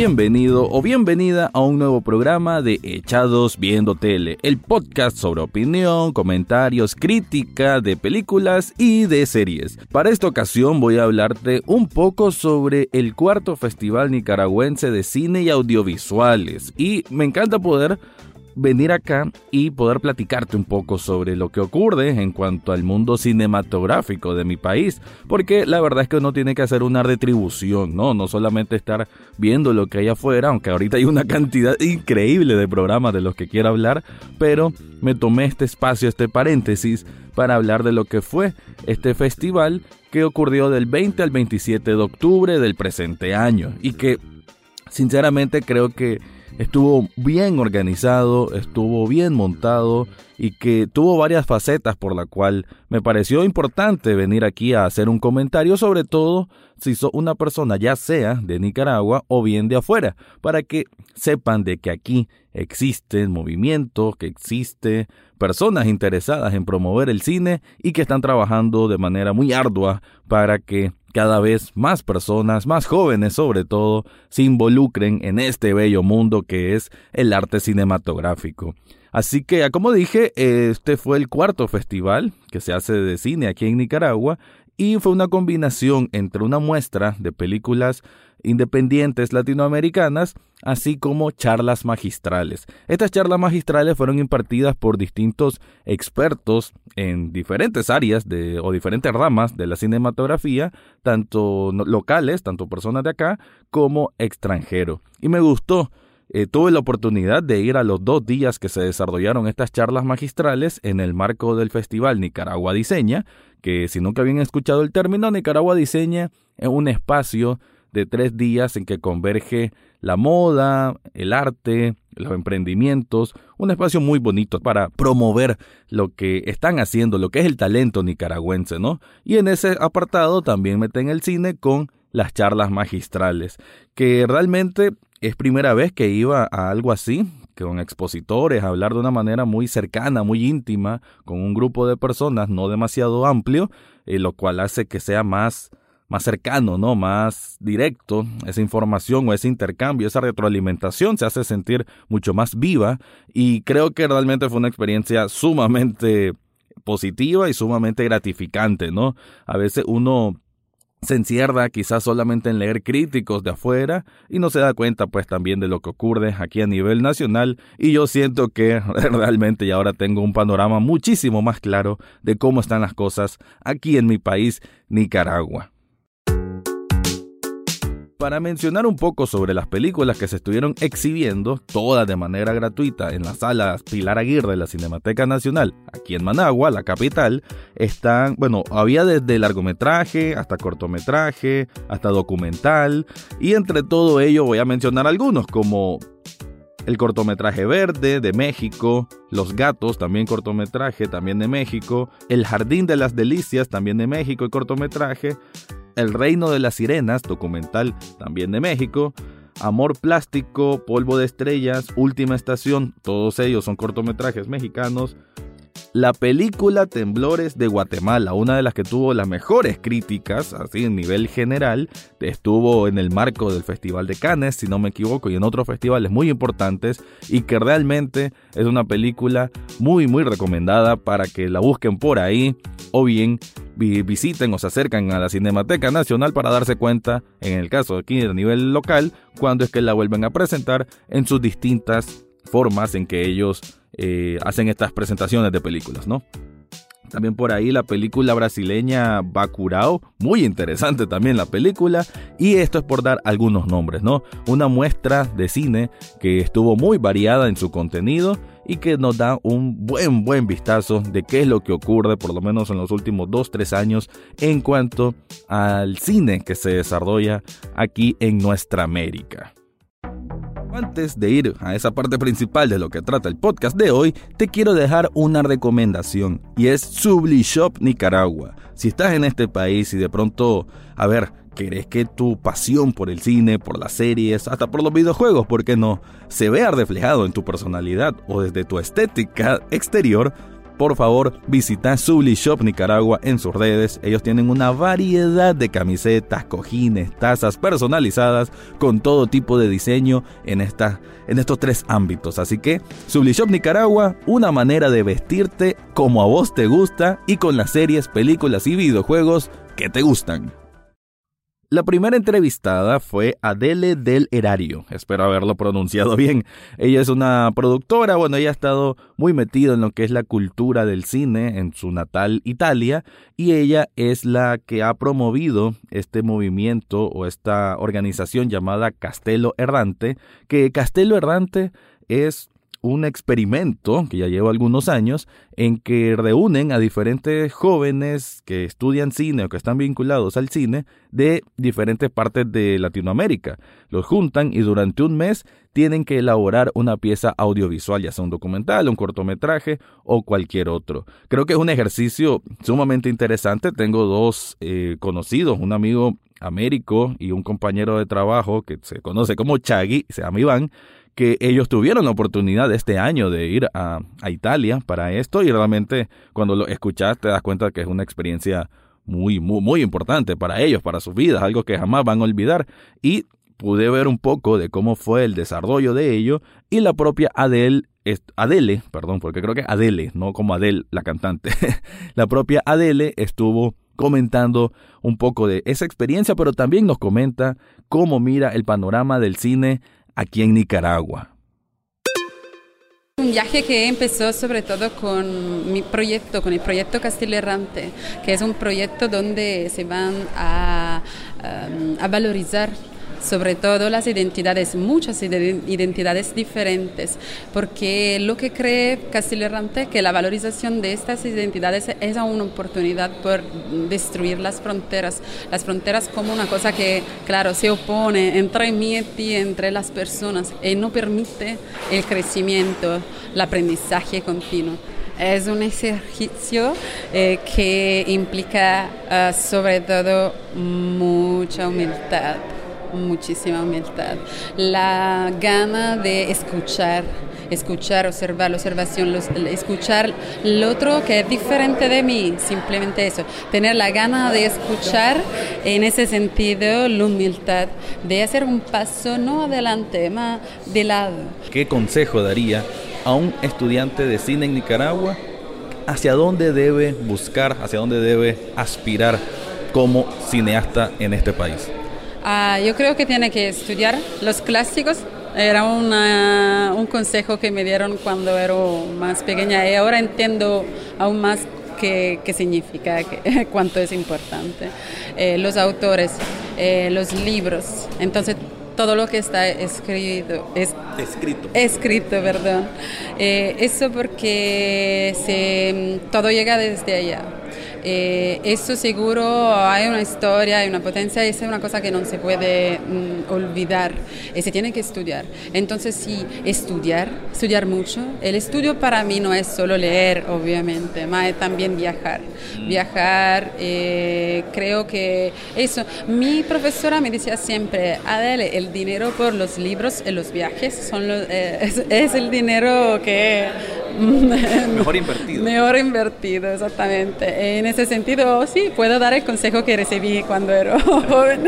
Bienvenido o bienvenida a un nuevo programa de Echados Viendo Tele, el podcast sobre opinión, comentarios, crítica de películas y de series. Para esta ocasión voy a hablarte un poco sobre el cuarto Festival Nicaragüense de Cine y Audiovisuales y me encanta poder venir acá y poder platicarte un poco sobre lo que ocurre en cuanto al mundo cinematográfico de mi país, porque la verdad es que uno tiene que hacer una retribución, ¿no? No solamente estar viendo lo que hay afuera, aunque ahorita hay una cantidad increíble de programas de los que quiero hablar, pero me tomé este espacio, este paréntesis, para hablar de lo que fue este festival que ocurrió del 20 al 27 de octubre del presente año y que sinceramente creo que estuvo bien organizado, estuvo bien montado y que tuvo varias facetas por la cual me pareció importante venir aquí a hacer un comentario, sobre todo si sos una persona ya sea de Nicaragua o bien de afuera, para que sepan de que aquí existen movimientos, que existe personas interesadas en promover el cine y que están trabajando de manera muy ardua para que cada vez más personas, más jóvenes sobre todo, se involucren en este bello mundo que es el arte cinematográfico. Así que, como dije, este fue el cuarto festival que se hace de cine aquí en Nicaragua y fue una combinación entre una muestra de películas independientes latinoamericanas, así como charlas magistrales. Estas charlas magistrales fueron impartidas por distintos expertos en diferentes áreas de, o diferentes ramas de la cinematografía, tanto locales, tanto personas de acá, como extranjeros. Y me gustó eh, tuve la oportunidad de ir a los dos días que se desarrollaron estas charlas magistrales en el marco del festival Nicaragua Diseña, que si nunca habían escuchado el término, Nicaragua Diseña es un espacio de tres días en que converge la moda, el arte, los emprendimientos, un espacio muy bonito para promover lo que están haciendo, lo que es el talento nicaragüense, ¿no? Y en ese apartado también meten el cine con las charlas magistrales, que realmente es primera vez que iba a algo así, con expositores, a hablar de una manera muy cercana, muy íntima, con un grupo de personas no demasiado amplio, eh, lo cual hace que sea más, más cercano, ¿no? Más directo, esa información o ese intercambio, esa retroalimentación se hace sentir mucho más viva y creo que realmente fue una experiencia sumamente positiva y sumamente gratificante, ¿no? A veces uno se encierra quizás solamente en leer críticos de afuera y no se da cuenta pues también de lo que ocurre aquí a nivel nacional. Y yo siento que realmente ya ahora tengo un panorama muchísimo más claro de cómo están las cosas aquí en mi país, Nicaragua para mencionar un poco sobre las películas que se estuvieron exhibiendo, todas de manera gratuita, en la sala Pilar Aguirre de la Cinemateca Nacional, aquí en Managua, la capital, están, bueno, había desde largometraje hasta cortometraje, hasta documental, y entre todo ello voy a mencionar algunos como el cortometraje verde de México, Los gatos, también cortometraje, también de México, El jardín de las delicias, también de México y cortometraje, el Reino de las Sirenas, documental también de México, Amor Plástico, Polvo de Estrellas, Última Estación, todos ellos son cortometrajes mexicanos, la película Temblores de Guatemala, una de las que tuvo las mejores críticas, así en nivel general, estuvo en el marco del Festival de Cannes, si no me equivoco, y en otros festivales muy importantes, y que realmente es una película muy, muy recomendada para que la busquen por ahí, o bien visiten o se acercan a la Cinemateca Nacional para darse cuenta, en el caso de aquí a nivel local, cuando es que la vuelven a presentar en sus distintas formas en que ellos eh, hacen estas presentaciones de películas, ¿no? También por ahí la película brasileña Bacurao, muy interesante también la película. Y esto es por dar algunos nombres, ¿no? Una muestra de cine que estuvo muy variada en su contenido y que nos da un buen, buen vistazo de qué es lo que ocurre, por lo menos en los últimos 2-3 años, en cuanto al cine que se desarrolla aquí en nuestra América. Antes de ir a esa parte principal de lo que trata el podcast de hoy, te quiero dejar una recomendación y es Shop Nicaragua. Si estás en este país y de pronto, a ver, querés que tu pasión por el cine, por las series, hasta por los videojuegos, ¿por qué no?, se vea reflejado en tu personalidad o desde tu estética exterior, por favor visita Subli Shop Nicaragua en sus redes. Ellos tienen una variedad de camisetas, cojines, tazas personalizadas con todo tipo de diseño en, en estos tres ámbitos. Así que Subli Shop Nicaragua, una manera de vestirte como a vos te gusta y con las series, películas y videojuegos que te gustan. La primera entrevistada fue Adele del Erario, espero haberlo pronunciado bien. Ella es una productora, bueno, ella ha estado muy metida en lo que es la cultura del cine en su natal Italia y ella es la que ha promovido este movimiento o esta organización llamada Castelo Errante, que Castelo Errante es un experimento que ya lleva algunos años en que reúnen a diferentes jóvenes que estudian cine o que están vinculados al cine de diferentes partes de Latinoamérica. Los juntan y durante un mes tienen que elaborar una pieza audiovisual, ya sea un documental, un cortometraje o cualquier otro. Creo que es un ejercicio sumamente interesante. Tengo dos eh, conocidos, un amigo Américo y un compañero de trabajo que se conoce como Chagui, se llama Iván, que ellos tuvieron la oportunidad este año de ir a, Italia para esto y realmente cuando lo escuchas te das cuenta que es una experiencia muy, muy, muy importante para ellos, para sus vidas, algo que jamás van a olvidar. Y pude ver un poco de cómo fue el desarrollo de ello y la propia Adele, Adele, perdón, porque creo que Adele, no como Adele la cantante, la propia Adele estuvo comentando un poco de esa experiencia, pero también nos comenta cómo mira el panorama del cine aquí en Nicaragua. Un viaje que empezó sobre todo con mi proyecto, con el proyecto Castillo Errante, que es un proyecto donde se van a, a valorizar sobre todo las identidades, muchas identidades diferentes, porque lo que cree Castillo Errante que la valorización de estas identidades es una oportunidad por destruir las fronteras, las fronteras como una cosa que, claro, se opone entre mí y ti, entre las personas, y no permite el crecimiento, el aprendizaje continuo. Es un ejercicio eh, que implica ah, sobre todo mucha humildad muchísima humildad, la gana de escuchar, escuchar, observar, observación, escuchar el otro que es diferente de mí, simplemente eso, tener la gana de escuchar, en ese sentido, la humildad de hacer un paso no adelante, más de lado. ¿Qué consejo daría a un estudiante de cine en Nicaragua? ¿Hacia dónde debe buscar, hacia dónde debe aspirar como cineasta en este país? Ah, yo creo que tiene que estudiar los clásicos. Era un consejo que me dieron cuando era más pequeña y ahora entiendo aún más qué, qué significa, cuánto es importante. Eh, los autores, eh, los libros. Entonces, todo lo que está escrito. Es, escrito. Escrito, perdón. Eh, eso porque se, todo llega desde allá. Eh, eso seguro hay una historia, hay una potencia, esa es una cosa que no se puede mm, olvidar y se tiene que estudiar. Entonces sí, estudiar, estudiar mucho. El estudio para mí no es solo leer, obviamente, más también viajar. Mm. Viajar, eh, creo que eso. Mi profesora me decía siempre, Adele, el dinero por los libros y los viajes son eh, es el dinero que Mejor invertido. Mejor invertido, exactamente. En ese sentido, sí, puedo dar el consejo que recibí cuando era joven.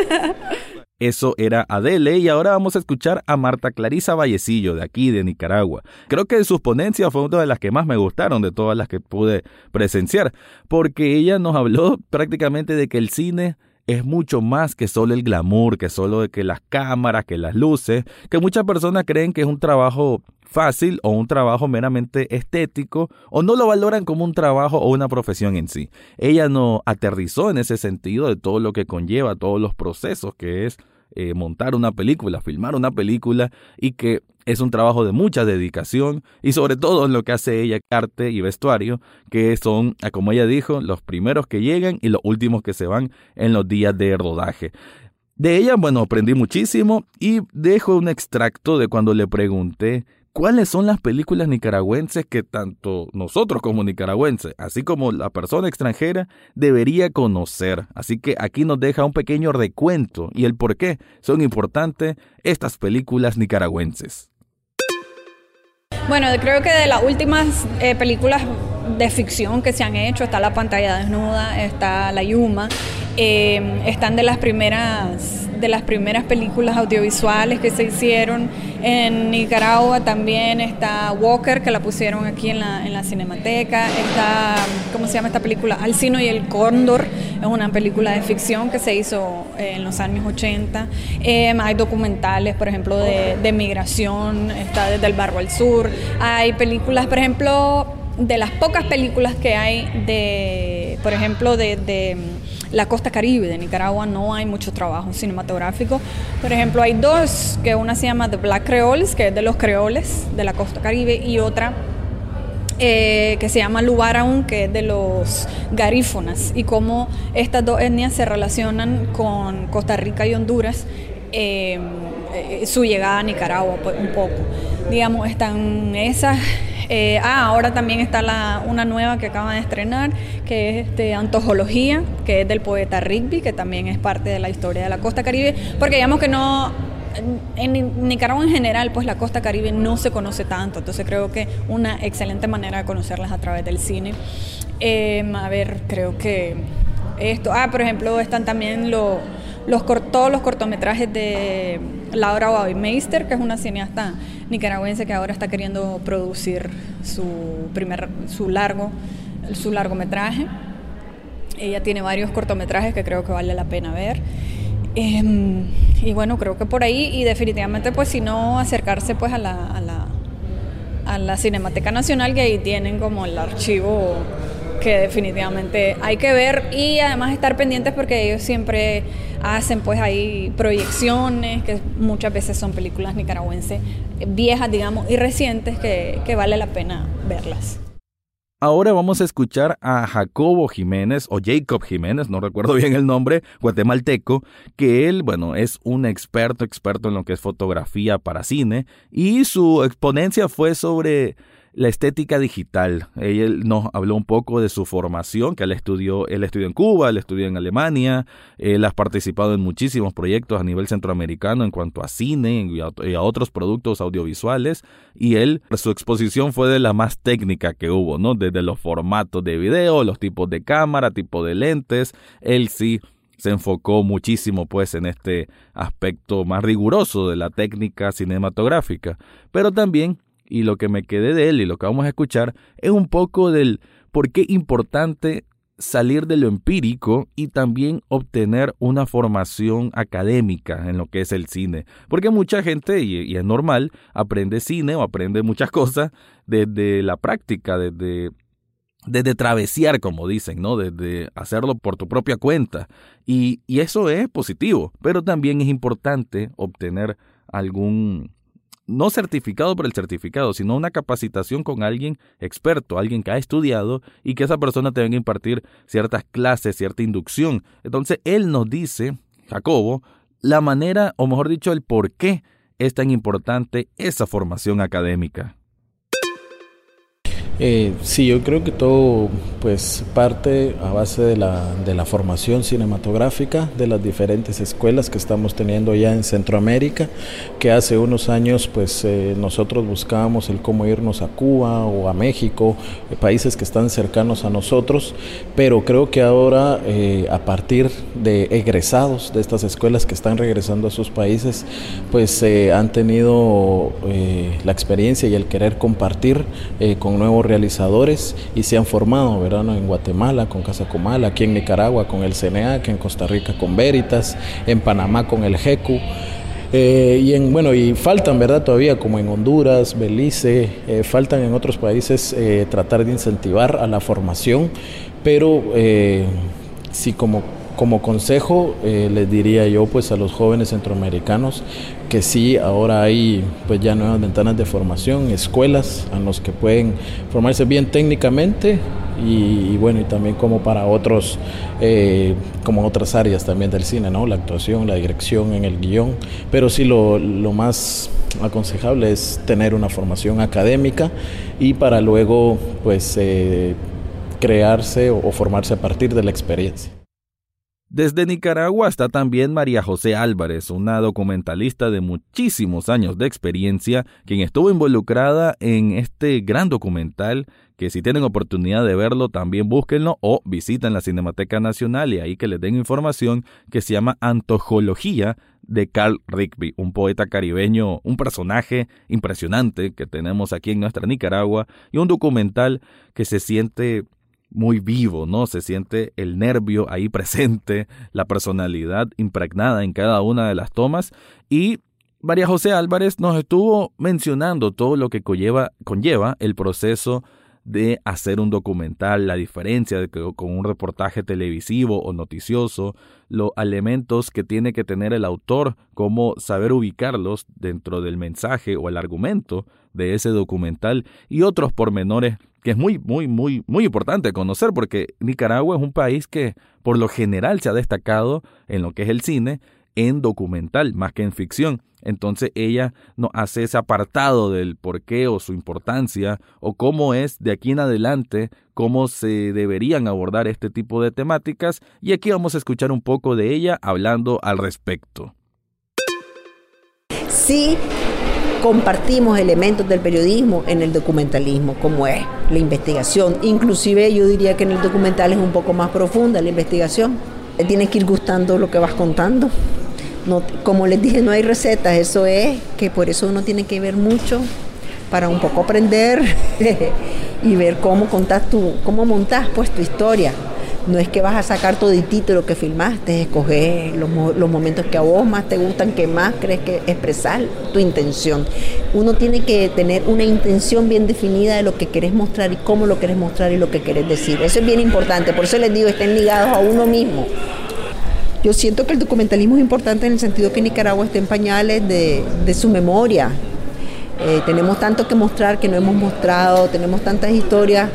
Eso era Adele y ahora vamos a escuchar a Marta Clarisa Vallecillo de aquí de Nicaragua. Creo que sus ponencias fue una de las que más me gustaron de todas las que pude presenciar, porque ella nos habló prácticamente de que el cine es mucho más que solo el glamour, que solo de que las cámaras, que las luces, que muchas personas creen que es un trabajo fácil o un trabajo meramente estético o no lo valoran como un trabajo o una profesión en sí. Ella no aterrizó en ese sentido de todo lo que conlleva, todos los procesos que es eh, montar una película, filmar una película y que es un trabajo de mucha dedicación y sobre todo en lo que hace ella, arte y vestuario, que son, como ella dijo, los primeros que llegan y los últimos que se van en los días de rodaje. De ella, bueno, aprendí muchísimo y dejo un extracto de cuando le pregunté cuáles son las películas nicaragüenses que tanto nosotros como nicaragüenses, así como la persona extranjera, debería conocer. Así que aquí nos deja un pequeño recuento y el por qué son importantes estas películas nicaragüenses. Bueno, creo que de las últimas eh, películas de ficción que se han hecho está La pantalla desnuda, está La Yuma, eh, están de las primeras de las primeras películas audiovisuales que se hicieron en Nicaragua. También está Walker, que la pusieron aquí en la, en la Cinemateca. Está, ¿cómo se llama esta película? Alcino y el Cóndor, es una película de ficción que se hizo eh, en los años 80. Em, hay documentales, por ejemplo, de, de migración, está desde el barro al sur. Hay películas, por ejemplo, de las pocas películas que hay de, por ejemplo, de la costa caribe de Nicaragua no hay mucho trabajo cinematográfico. Por ejemplo, hay dos, que una se llama The Black Creoles, que es de los creoles de la costa caribe, y otra eh, que se llama Lubaraun, que es de los garífonas, y cómo estas dos etnias se relacionan con Costa Rica y Honduras. Eh, eh, su llegada a Nicaragua pues, un poco. Digamos, están esas eh, ah, ahora también está una nueva que acaban de estrenar, que es este, Antología, que es del poeta Rigby, que también es parte de la historia de la costa caribe, porque digamos que no, en Nicaragua en general, pues la costa caribe no se conoce tanto, entonces creo que una excelente manera de conocerlas a través del cine. Em, a ver, creo que esto, ah, por ejemplo, están también los los, todos los cortometrajes de Laura Baumeister, que es una cineasta nicaragüense que ahora está queriendo producir su primer su largo su largometraje. Ella tiene varios cortometrajes que creo que vale la pena ver. Em, y bueno, creo que por ahí y definitivamente pues si no acercarse pues a la, a la, a la Cinemateca Nacional que ahí tienen como el archivo que definitivamente hay que ver y además estar pendientes porque ellos siempre hacen pues ahí proyecciones que muchas veces son películas nicaragüenses viejas digamos y recientes que, que vale la pena verlas. Ahora vamos a escuchar a Jacobo Jiménez o Jacob Jiménez, no recuerdo bien el nombre, guatemalteco, que él, bueno, es un experto, experto en lo que es fotografía para cine y su exponencia fue sobre la estética digital. Él nos habló un poco de su formación, que él estudió, él estudió en Cuba, él estudió en Alemania, él ha participado en muchísimos proyectos a nivel centroamericano en cuanto a cine y a, otros productos audiovisuales, y él, su exposición fue de la más técnica que hubo, ¿no? Desde los formatos de video, los tipos de cámara, tipo de lentes, él sí se enfocó muchísimo pues en este aspecto más riguroso de la técnica cinematográfica, pero también y lo que me quedé de él y lo que vamos a escuchar es un poco del por qué importante salir de lo empírico y también obtener una formación académica en lo que es el cine. Porque mucha gente, y, es normal, aprende cine o aprende muchas cosas desde la práctica, desde, desde travesiar, como dicen, ¿no? Desde hacerlo por tu propia cuenta. Y, y eso es positivo, pero también es importante obtener algún no certificado por el certificado, sino una capacitación con alguien experto, alguien que ha estudiado y que esa persona te venga a impartir ciertas clases, cierta inducción. Entonces, él nos dice, Jacobo, la manera, o mejor dicho, el por qué es tan importante esa formación académica. Eh, sí, yo creo que todo pues parte a base de la, de la formación cinematográfica de las diferentes escuelas que estamos teniendo ya en Centroamérica, que hace unos años pues eh, nosotros buscábamos el cómo irnos a Cuba o a México, eh, países que están cercanos a nosotros, pero creo que ahora a partir de egresados de estas escuelas que están regresando a sus países, pues han tenido la experiencia y el querer compartir con nuevos realizadores y se han formado, verano en Guatemala con Casa Comal, aquí en Nicaragua con el CNA, en Costa Rica con Veritas, en Panamá con el GECU. Eh, y en, bueno, y faltan, ¿verdad? Todavía, como en Honduras, Belice, eh, faltan en otros países eh, tratar de incentivar a la formación, pero si como como consejo les diría yo pues a los jóvenes centroamericanos que sí, ahora hay pues ya nuevas ventanas de formación, escuelas en los que pueden formarse bien técnicamente y, bueno, y también como para otros, eh, como otras áreas también del cine, ¿no? La actuación, la dirección en el guion, pero sí lo, lo más aconsejable es tener una formación académica y para luego pues eh, crearse o formarse a partir de la experiencia. Desde Nicaragua está también María José Álvarez, una documentalista de muchísimos años de experiencia, quien estuvo involucrada en este gran documental que si tienen oportunidad de verlo también búsquenlo o visiten la Cinemateca Nacional y ahí que les den información que se llama Antojología de Carl Rigby, un poeta caribeño, un personaje impresionante que tenemos aquí en nuestra Nicaragua y un documental que se siente muy vivo, ¿no? Se siente el nervio ahí presente, la personalidad impregnada en cada una de las tomas y María José Álvarez nos estuvo mencionando todo lo que conlleva, conlleva el proceso de hacer un documental, la diferencia de que con un reportaje televisivo o noticioso, los elementos que tiene que tener el autor, cómo saber ubicarlos dentro del mensaje o el argumento de ese documental y otros pormenores que es muy, muy, muy, muy importante conocer porque Nicaragua es un país que por lo general se ha destacado en lo que es el cine en documental más que en ficción. Entonces ella nos hace ese apartado del por qué o su importancia o cómo es de aquí en adelante, cómo se deberían abordar este tipo de temáticas y aquí vamos a escuchar un poco de ella hablando al respecto. Sí, compartimos elementos del periodismo en el documentalismo, como es la investigación. Inclusive yo diría que en el documental es un poco más profunda la investigación. Tienes que ir gustando lo que vas contando. No, como les dije, no hay recetas, eso es que por eso uno tiene que ver mucho para un poco aprender y ver cómo contás tu, cómo montás pues tu historia. No es que vas a sacar toditito lo que filmaste, escoger los, los, momentos que a vos más te gustan, que más crees que expresar tu intención. Uno tiene que tener una intención bien definida de lo que querés mostrar y cómo lo querés mostrar y lo que querés decir. Eso es bien importante, por eso les digo, estén ligados a uno mismo. Yo siento que el documentalismo es importante en el sentido que Nicaragua está en pañales de, su memoria. Eh, tenemos tanto que mostrar que no hemos mostrado, tenemos tantas historias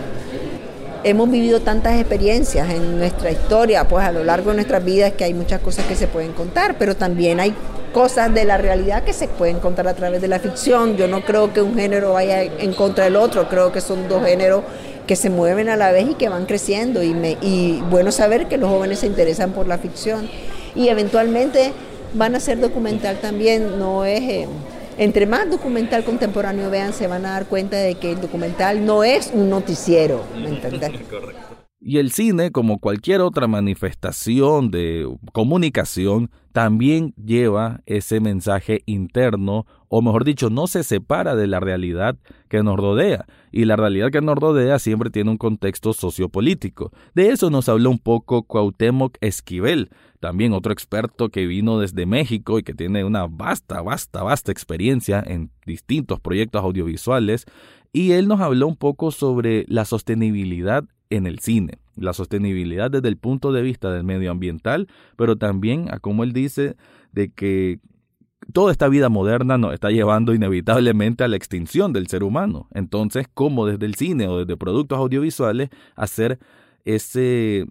hemos vivido tantas experiencias en nuestra historia, pues a lo largo de nuestras vidas que hay muchas cosas que se pueden contar, pero también hay cosas de la realidad que se pueden contar a través de la ficción. Yo no creo que un género vaya en contra del otro, creo que son dos géneros que se mueven a la vez y que van creciendo. Y, me, y bueno saber que los jóvenes se interesan por la ficción. Y eventualmente van a ser documental también, no es... Eh, entre más documental contemporáneo vean, se van a dar cuenta de que el documental no es un noticiero, ¿me entendés? Y el cine, como cualquier otra manifestación de comunicación, también lleva ese mensaje interno, o mejor dicho, no se separa de la realidad que nos rodea. Y la realidad que nos rodea siempre tiene un contexto sociopolítico. De eso nos habló un poco Cuauhtémoc Esquivel, también otro experto que vino desde México y que tiene una vasta, vasta, vasta experiencia en distintos proyectos audiovisuales, y él nos habló un poco sobre la sostenibilidad en el cine, la sostenibilidad desde el punto de vista del medioambiental, pero también a como él dice de que toda esta vida moderna nos está llevando inevitablemente a la extinción del ser humano. Entonces, ¿cómo desde el cine o desde productos audiovisuales hacer ese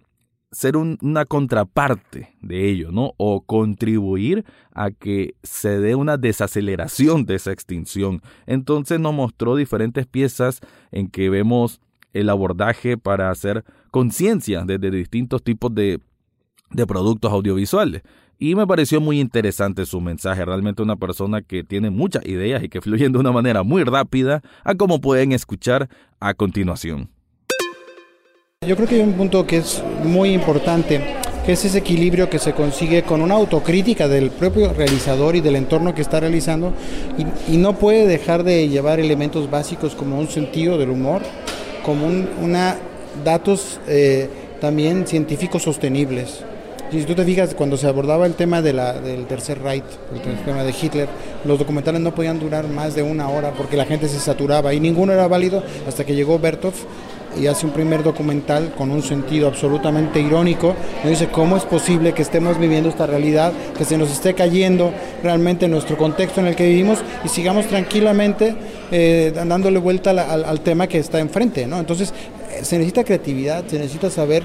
ser una contraparte de ello, ¿no? O contribuir a que se dé una desaceleración de esa extinción. Entonces nos mostró diferentes piezas en que vemos el abordaje para hacer conciencia desde distintos tipos de, de productos audiovisuales. Y me pareció muy interesante su mensaje, realmente una persona que tiene muchas ideas y que fluyen de una manera muy rápida, a como pueden escuchar a continuación. Yo creo que hay un punto que es muy importante, que es ese equilibrio que se consigue con una autocrítica del propio realizador y del entorno que está realizando y, no puede dejar de llevar elementos básicos como un sentido del humor, como una datos eh, también científicos sostenibles. Si tú te fijas, cuando se abordaba el tema de la, del tercer Reich, el tema de Hitler, los documentales no podían durar más de una hora porque la gente se saturaba y ninguno era válido hasta que llegó Bertov y hace un primer documental con un sentido absolutamente irónico. Nos dice cómo es posible que estemos viviendo esta realidad, que se nos esté cayendo realmente nuestro contexto en el que vivimos y sigamos tranquilamente eh, dándole vuelta al, tema que está enfrente. ¿no? Entonces, eh, se necesita creatividad, se necesita saber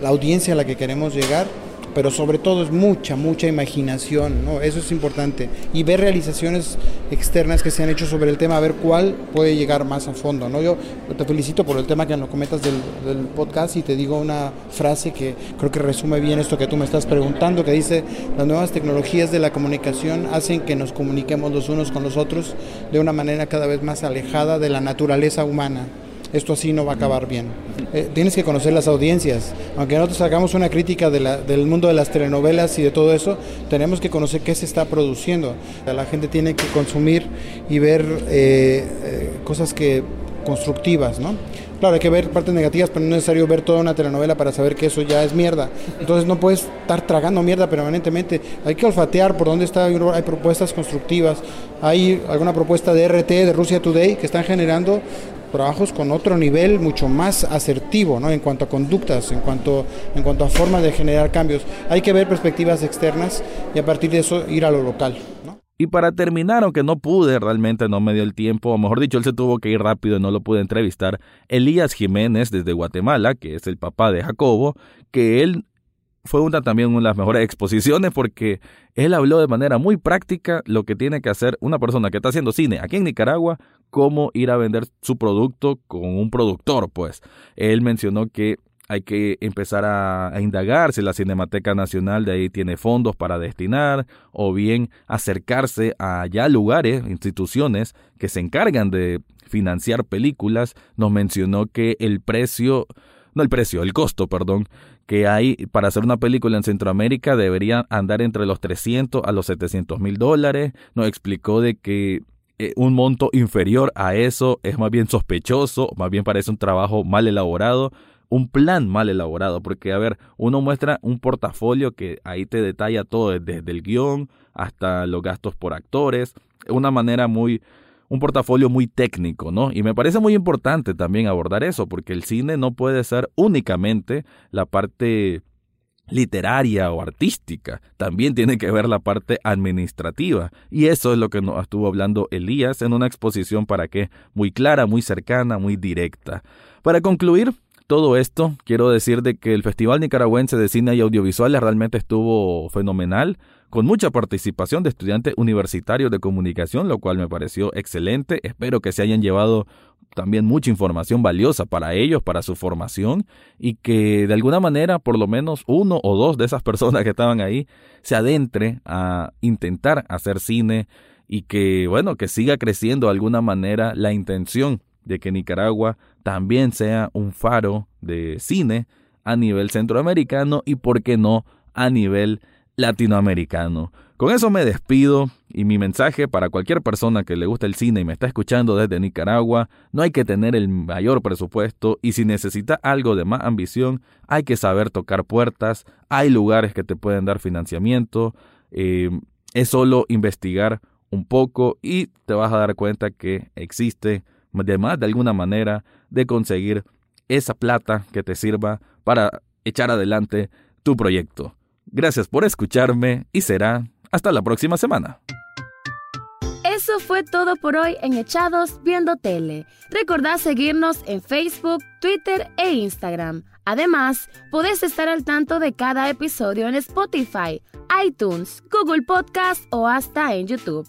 la audiencia a la que queremos llegar pero sobre todo es mucha, mucha imaginación, ¿no? Eso es importante. Y ver realizaciones externas que se han hecho sobre el tema, a ver cuál puede llegar más a fondo, ¿no? Yo te felicito por el tema que nos comentas del, del podcast y te digo una frase que creo que resume bien esto que tú me estás preguntando, que dice, las nuevas tecnologías de la comunicación hacen que nos comuniquemos los unos con los otros de una manera cada vez más alejada de la naturaleza humana esto así no va a acabar bien. Eh, tienes que conocer las audiencias. Aunque nosotros hagamos una crítica del mundo de las telenovelas y de todo eso, tenemos que conocer qué se está produciendo. La gente tiene que consumir y ver eh, eh, cosas que constructivas, ¿no? Claro, hay que ver partes negativas, pero no es necesario ver toda una telenovela para saber que eso ya es mierda. Entonces no puedes estar tragando mierda permanentemente. Hay que olfatear por dónde está, hay propuestas constructivas. Hay alguna propuesta de RT, de Rusia Today, que están generando trabajos con otro nivel mucho más asertivo ¿no? en cuanto a conductas, en cuanto, en cuanto a formas de generar cambios. Hay que ver perspectivas externas y a partir de eso ir a lo local. Y para terminar, aunque no pude, realmente no me dio el tiempo, o mejor dicho, él se tuvo que ir rápido y no lo pude entrevistar, Elías Jiménez desde Guatemala, que es el papá de Jacobo, que él fue una también una de las mejores exposiciones porque él habló de manera muy práctica lo que tiene que hacer una persona que está haciendo cine aquí en Nicaragua, cómo ir a vender su producto con un productor, pues. Él mencionó que hay que empezar a, indagar si la Cinemateca Nacional de ahí tiene fondos para destinar o bien acercarse a ya lugares, instituciones que se encargan de financiar películas. Nos mencionó que el precio, no el precio, el costo, perdón, que hay para hacer una película en Centroamérica debería andar entre los 300 a los 700 mil dólares. Nos explicó de que eh, un monto inferior a eso es más bien sospechoso, más bien parece un trabajo mal elaborado, un plan mal elaborado, porque a ver, uno muestra un portafolio que ahí te detalla todo desde el guion hasta los gastos por actores, una manera muy un portafolio muy técnico, ¿no? Y me parece muy importante también abordar eso, porque el cine no puede ser únicamente la parte literaria o artística, también tiene que ver la parte administrativa. Y eso es lo que nos estuvo hablando Elías en una exposición para qué, muy clara, muy cercana, muy directa. Para concluir, todo esto, quiero decir de que el Festival Nicaragüense de Cine y Audiovisuales realmente estuvo fenomenal con mucha participación de estudiantes universitarios de comunicación, lo cual me pareció excelente. Espero que se hayan llevado también mucha información valiosa para ellos, para su formación, y que de alguna manera por lo menos uno o dos de esas personas que estaban ahí se adentre a intentar hacer cine y que, bueno, que siga creciendo de alguna manera la intención de que Nicaragua también sea un faro de cine a nivel centroamericano y, por qué no, a nivel latinoamericano. Con eso me despido y mi mensaje para cualquier persona que le guste el cine y me está escuchando desde Nicaragua, no hay que tener el mayor presupuesto y si necesita algo de más ambición, hay que saber tocar puertas, hay lugares que te pueden dar financiamiento, eh, es solo investigar un poco y te vas a dar cuenta que existe además de alguna manera de conseguir esa plata que te sirva para echar adelante tu proyecto. Gracias por escucharme y será hasta la próxima semana. Eso fue todo por hoy en Echados Viendo Tele. Recordad seguirnos en Facebook, Twitter e Instagram. Además, podés estar al tanto de cada episodio en Spotify, iTunes, Google Podcast o hasta en YouTube.